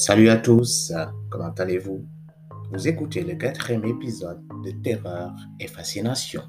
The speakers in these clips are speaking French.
Salut à tous, comment allez-vous? Vous écoutez le quatrième épisode de Terreur et Fascination,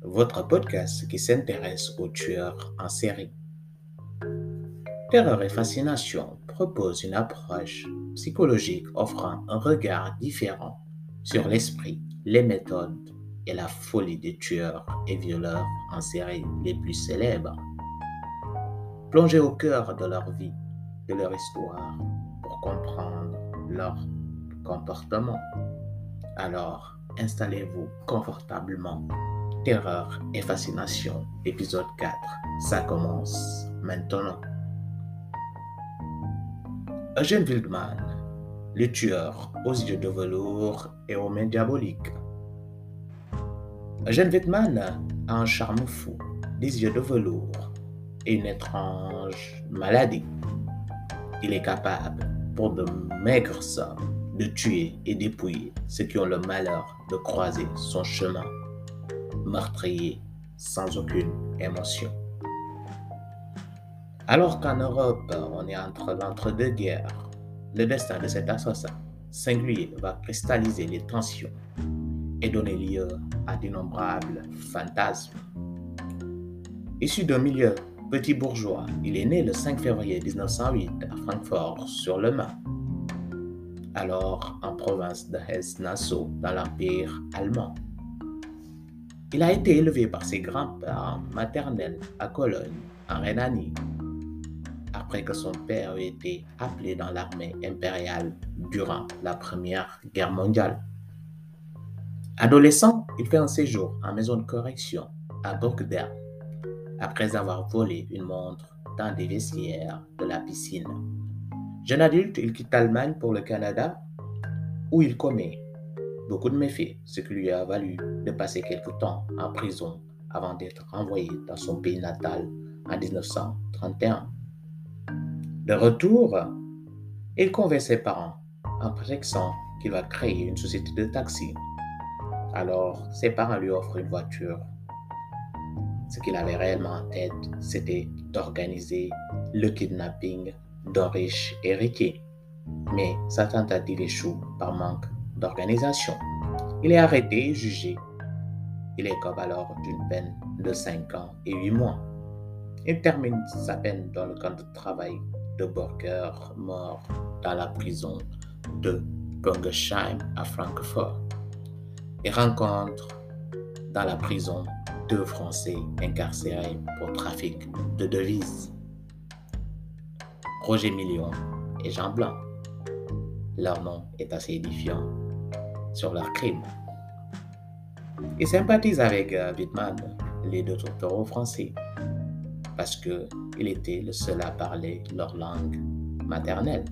votre podcast qui s'intéresse aux tueurs en série. Terreur et Fascination propose une approche psychologique offrant un regard différent sur l'esprit, les méthodes et la folie des tueurs et violeurs en série les plus célèbres. Plongez au cœur de leur vie, de leur histoire, comprendre leur comportement. Alors, installez-vous confortablement. Terreur et fascination, épisode 4. Ça commence maintenant. Eugène Wildman, le tueur aux yeux de velours et aux mains diaboliques. Eugène Wildman a un charme fou, des yeux de velours et une étrange maladie. Il est capable pour de maigres sommes de tuer et dépouiller ceux qui ont le malheur de croiser son chemin, meurtrier sans aucune émotion. Alors qu'en Europe, on est entre l'entre-deux-guerres, le destin de cet assassin singulier va cristalliser les tensions et donner lieu à d'innombrables fantasmes. Issu d'un milieu Petit bourgeois, il est né le 5 février 1908 à Francfort sur le Main, alors en province de Hesse-Nassau dans l'Empire allemand. Il a été élevé par ses grands-parents maternels à Cologne, en Rhénanie, après que son père ait été appelé dans l'armée impériale durant la Première Guerre mondiale. Adolescent, il fait un séjour en maison de correction à Burgdorf après avoir volé une montre dans des vestiaires de la piscine. Jeune adulte, il quitte l'Allemagne pour le Canada où il commet beaucoup de méfaits, ce qui lui a valu de passer quelque temps en prison avant d'être renvoyé dans son pays natal en 1931. De retour, il convainc ses parents en prétextant qu'il va créer une société de taxi. Alors, ses parents lui offrent une voiture ce qu'il avait réellement en tête, c'était d'organiser le kidnapping d'un riche héritier. Mais sa tentative échoue par manque d'organisation. Il est arrêté et jugé. Il écope alors d'une peine de 5 ans et 8 mois. Il termine sa peine dans le camp de travail de Borger, mort dans la prison de Bungersheim à Francfort. Il rencontre dans la prison deux Français incarcérés pour trafic de devises. Roger Million et Jean Blanc. Leur nom est assez édifiant sur leur crime. Il sympathise avec euh, Wittmann, les deux docteurs français, parce qu'il était le seul à parler leur langue maternelle.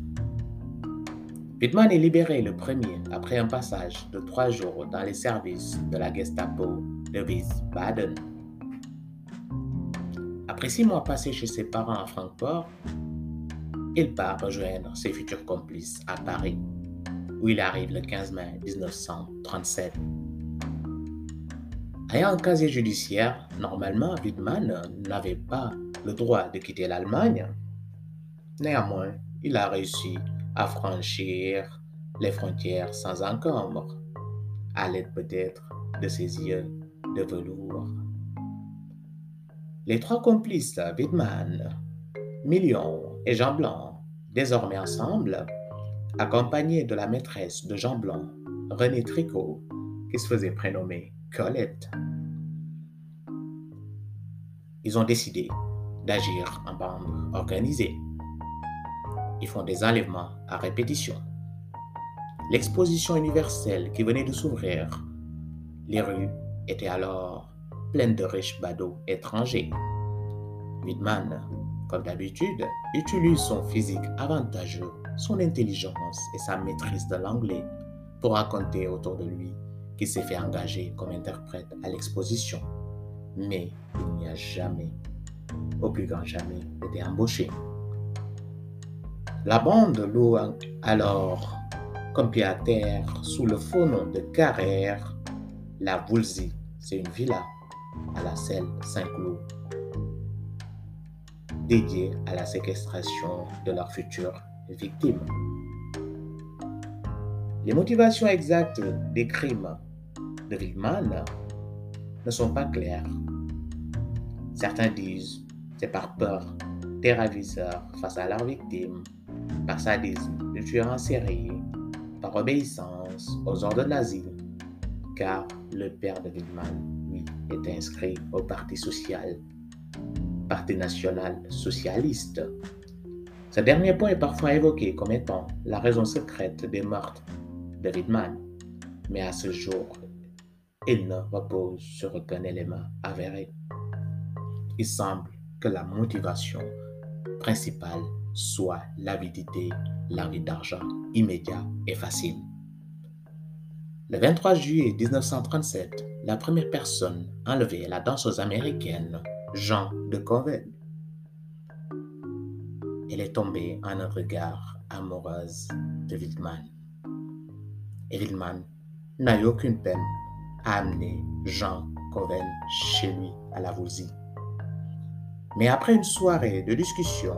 Wittmann est libéré le premier après un passage de trois jours dans les services de la Gestapo de Wiesbaden. Après six mois passés chez ses parents à Francfort, il part rejoindre ses futurs complices à Paris, où il arrive le 15 mai 1937. Ayant un casier judiciaire, normalement, Wittmann n'avait pas le droit de quitter l'Allemagne. Néanmoins, il a réussi à franchir les frontières sans encombre, à l'aide peut-être de ses yeux velours. Les trois complices, Wittmann, Million et Jean Blanc, désormais ensemble, accompagnés de la maîtresse de Jean Blanc, René Tricot, qui se faisait prénommer Colette, ils ont décidé d'agir en bande organisée. Ils font des enlèvements à répétition. L'exposition universelle qui venait de s'ouvrir, les rues était alors pleine de riches badauds étrangers. Whitman, comme d'habitude, utilise son physique avantageux, son intelligence et sa maîtrise de l'anglais pour raconter autour de lui qu'il s'est fait engager comme interprète à l'exposition. Mais il n'y a jamais, au plus grand jamais, été embauché. La bande loue alors comme pied à terre sous le faux nom de Carrère la Voulzy, c'est une villa à la selle Saint-Cloud dédiée à la séquestration de leurs futures victimes. Les motivations exactes des crimes de Wildman ne sont pas claires. Certains disent c'est par peur des ravisseurs face à leurs victimes, par sadisme de tueurs en série, par obéissance aux ordres nazis, car le père de Wildman, lui, est inscrit au Parti social, Parti national socialiste. Ce dernier point est parfois évoqué comme étant la raison secrète des meurtres de Wildman, mais à ce jour, il ne repose sur aucun élément avéré. Il semble que la motivation principale soit l'avidité, l'envie d'argent immédiat et facile. Le 23 juillet 1937, la première personne enlevée la danseuse américaine Jean de Coven. Elle est tombée en un regard amoureuse de Wildman. Et Wildman n'a eu aucune peine à amener Jean Coven chez lui à la Vousie. Mais après une soirée de discussion,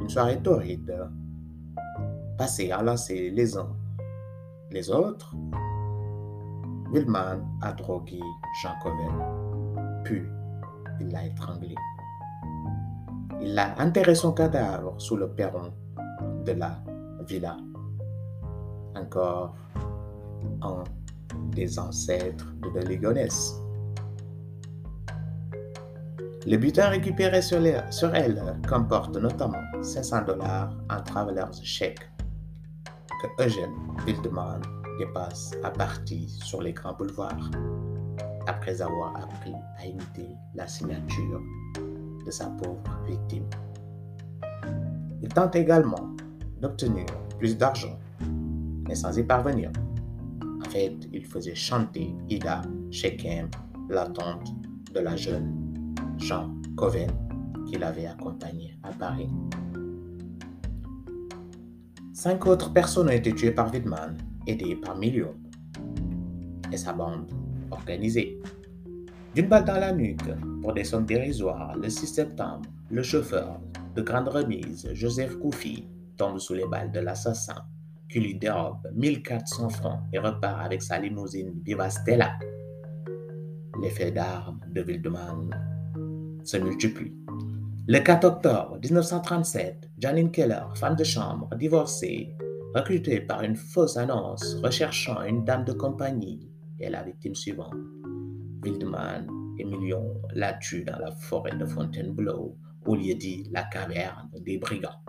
une soirée torride, passée à lancer les uns les autres, Wilman a drogué Jean Coven, puis il l'a étranglé. Il a enterré son cadavre sous le perron de la villa. Encore un des ancêtres de la Légonesse. Le butin récupéré sur, elle comporte notamment 500 dollars en traveler's check que Eugène Wildman dépasse à partir sur les grands boulevards après avoir appris à imiter la signature de sa pauvre victime. Il tente également d'obtenir plus d'argent, mais sans y parvenir. En fait, il faisait chanter Ida Shekem, la tante de la jeune Jean Coven, qui l'avait accompagné à Paris. Cinq autres personnes ont été tuées par Wittmann, aidées par Million et sa bande organisée. D'une balle dans la nuque, pour des sommes dérisoires, le 6 septembre, le chauffeur de grande remise, Joseph Koufi, tombe sous les balles de l'assassin, qui lui dérobe 1400 francs et repart avec sa limousine Viva Stella. L'effet d'armes de Wildman se multiplient. Le 4 octobre 1937, Janine Keller, femme de chambre, divorcée, recrutée par une fausse annonce recherchant une dame de compagnie, est la victime suivante. Wildman et Million la tuent dans la forêt de Fontainebleau, au lieu dit la caverne des brigands,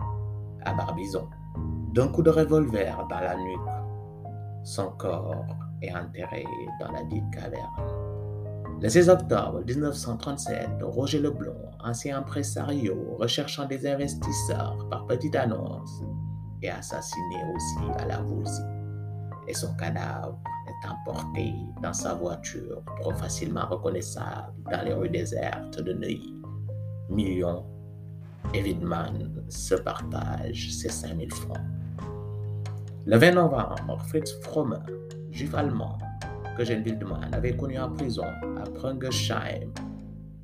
à Barbizon, d'un coup de revolver dans la nuque. Son corps est enterré dans la dite caverne. Le 16 octobre 1937, Roger Leblond, ancien impresario recherchant des investisseurs par petite annonce, est assassiné aussi à la Vousie et son cadavre est emporté dans sa voiture trop facilement reconnaissable dans les rues désertes de Neuilly. Millions évidemment se partagent ces 5000 francs. Le 20 novembre, Fritz Frommer, juif allemand, que Jean Wildman avait connu en prison à Prungersheim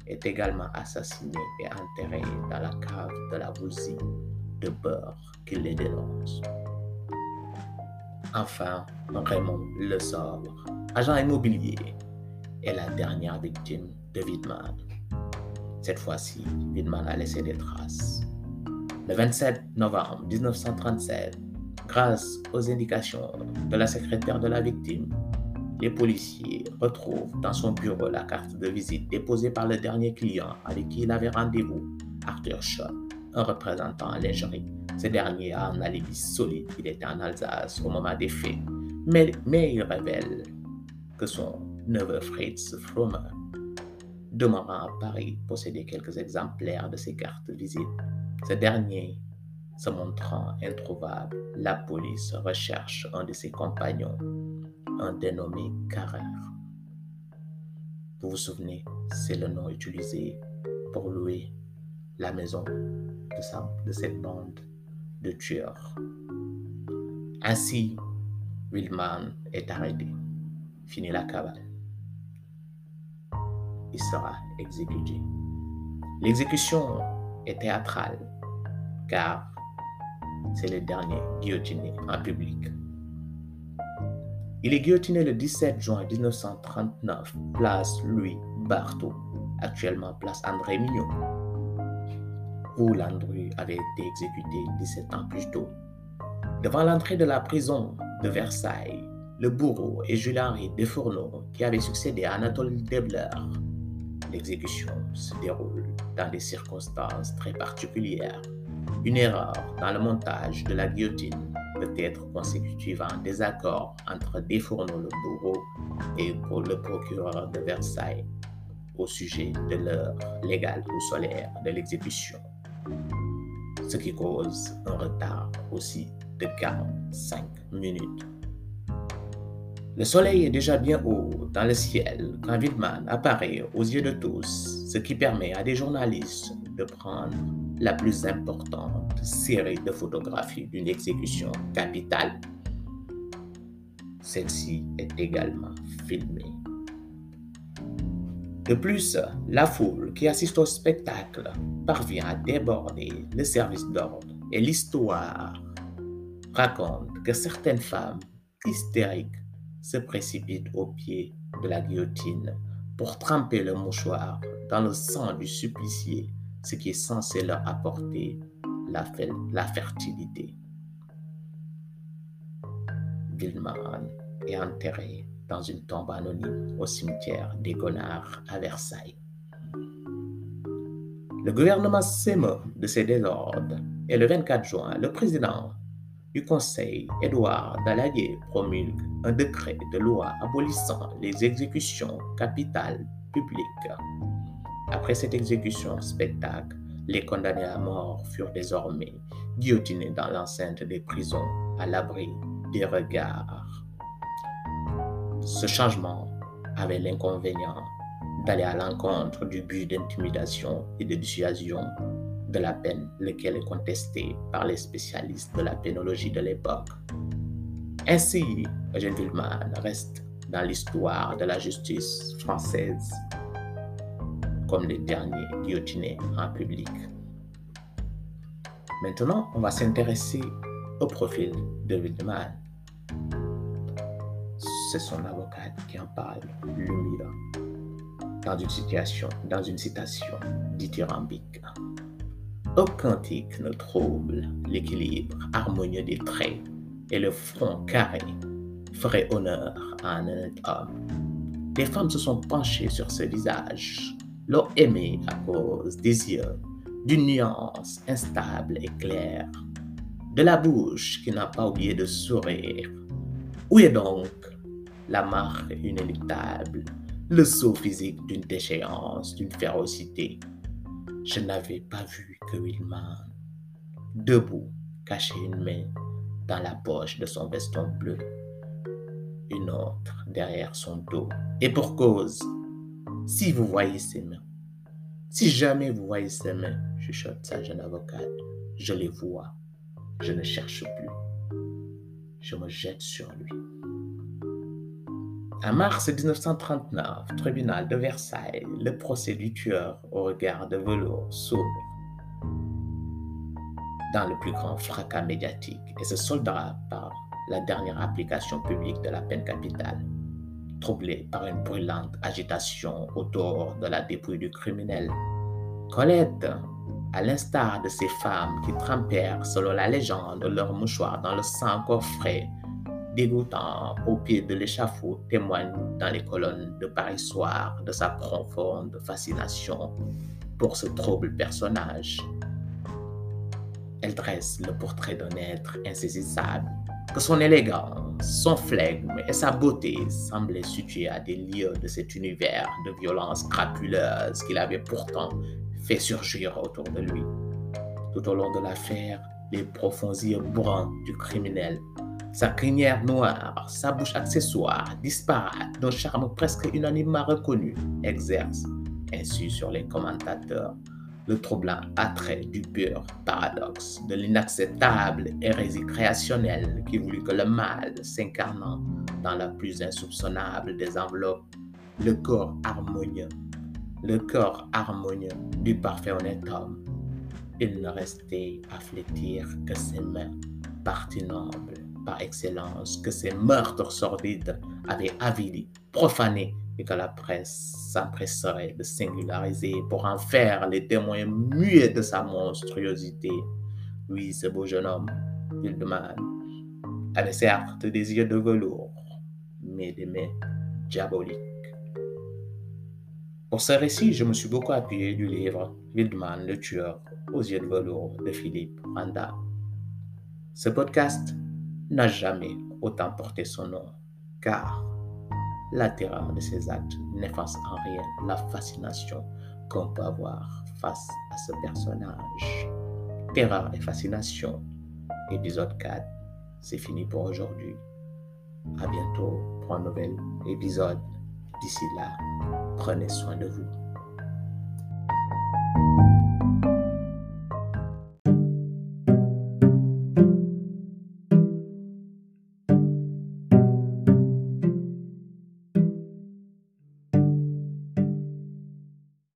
est également assassiné et enterré dans la cave de la voisine de beurre qui les dénonce. Enfin, Raymond Le Sobre, agent immobilier, est la dernière victime de Widman. Cette fois-ci, Widman a laissé des traces. Le 27 novembre 1937, grâce aux indications de la secrétaire de la victime, les policiers retrouvent dans son bureau la carte de visite déposée par le dernier client avec qui il avait rendez-vous, Arthur Shaw, un représentant lingerie. Ce dernier a un alibi solide, il était en Alsace au moment des faits, mais, mais il révèle que son neveu Fritz Frommer, demeurant à Paris, possédait quelques exemplaires de ces cartes visite. Ce dernier se montrant introuvable, la police recherche un de ses compagnons un dénommé Carrère. Vous vous souvenez, c'est le nom utilisé pour louer la maison de, cette bande de tueurs. Ainsi, Wilman est arrêté. Fini la cavale. Il sera exécuté. L'exécution est théâtrale car C'est le dernier guillotiné en public. Il est guillotiné le 17 juin 1939, place Louis Barthaud, actuellement place André Mignot, où Landru avait été exécuté 17 ans plus tôt. Devant l'entrée de la prison de Versailles, le bourreau et Jules-Henri Desfourneaux, qui avait succédé à Anatole Debler. L'exécution se déroule dans des circonstances très particulières. Une erreur dans le montage de la guillotine peut être consécutive à un désaccord entre Desfourneaux, le bourreau, et le procureur de Versailles au sujet de l'heure légale ou solaire de l'exécution, ce qui cause un retard aussi de 45 minutes. Le soleil est déjà bien haut dans le ciel quand Wildman apparaît aux yeux de tous, ce qui permet à des journalistes de prendre la plus importante série de photographies d'une exécution capitale. Celle-ci est également filmée. De plus, la foule qui assiste au spectacle parvient à déborder le service d'ordre et l'histoire raconte que certaines femmes hystériques se précipitent au pied de la guillotine pour tremper le mouchoir dans le sang du supplicié, ce qui est censé leur apporter la, fertilité. Gilman est enterré dans une tombe anonyme au cimetière des Gonards à Versailles. Le gouvernement s'émeut de ces désordres et le 24 juin, le président du Conseil, Édouard Daladier, promulgue un décret de loi abolissant les exécutions capitales publiques. Après cette exécution spectacle, les condamnés à mort furent désormais guillotinés dans l'enceinte des prisons à l'abri des regards. Ce changement avait l'inconvénient d'aller à l'encontre du but d'intimidation et de dissuasion de la peine, lequel est contesté par les spécialistes de la pénologie de l'époque. Ainsi, Eugène Villeman reste dans l'histoire de la justice française comme les derniers guillotinés en public. Maintenant, on va s'intéresser au profil de Villeman. C'est son avocat qui en parle, l'humiliant, dans une situation, dans une citation dithyrambique. Aucun tic ne trouble l'équilibre harmonieux des traits et le front carré ferait honneur à un honnête homme. Les femmes se sont penchées sur ce visage, l'ont aimé à cause des yeux, d'une nuance instable et claire, de la bouche qui n'a pas oublié de sourire. Où est donc la marque inéluctable, le saut physique d'une déchéance, d'une férocité. Je n'avais pas vu que Wilman, debout, cachait une main dans la poche de son veston bleu, une autre derrière son dos. Et pour cause, si vous voyez ses mains, si jamais vous voyez ses mains, chuchote sa jeune avocate, je les vois, je ne cherche plus, je me jette sur lui. En mars 1939, tribunal de Versailles, le procès du tueur au regard de velours s'ouvre dans le plus grand fracas médiatique et se soldera par la dernière application publique de la peine capitale, troublée par une brûlante agitation autour de la dépouille du criminel. Colette, à l'instar de ces femmes qui trempèrent, selon la légende, leur mouchoir dans le sang encore frais dégoûtant au pied de l'échafaud témoigne dans les colonnes de Paris Soir de sa profonde fascination pour ce trouble personnage. Elle dresse le portrait d'un être insaisissable, que son élégance, son flegme et sa beauté semblaient situer à des lieux de cet univers de violence crapuleuse qu'il avait pourtant fait surgir autour de lui. Tout au long de l'affaire, les profonds yeux bruns du criminel sa crinière noire, sa bouche accessoire, disparate, d'un charme presque unanimement reconnu, exerce ainsi sur les commentateurs le troublant attrait du pur paradoxe, de l'inacceptable hérésie créationnelle qui voulut que le mal s'incarnant dans la plus insoupçonnable des enveloppes, le corps harmonieux, le corps harmonieux du parfait honnête homme, il ne restait à flétir que ses mains, partie noble par excellence, que ces meurtres sordides avaient avili, profané, et que la presse s'empresserait de singulariser pour en faire les témoins muets de sa monstruosité. Oui, ce beau jeune homme, Wildman, avait certes des yeux de velours, mais des mains diaboliques. Pour ce récit, je me suis beaucoup appuyé du livre Wildman, le tueur aux yeux de velours de Philippe Randa. Ce podcast n'a jamais autant porté son nom, car la terreur de ses actes n'efface en rien la fascination qu'on peut avoir face à ce personnage. Terreur et fascination, épisode 4, c'est fini pour aujourd'hui. À bientôt pour un nouvel épisode. D'ici là, prenez soin de vous.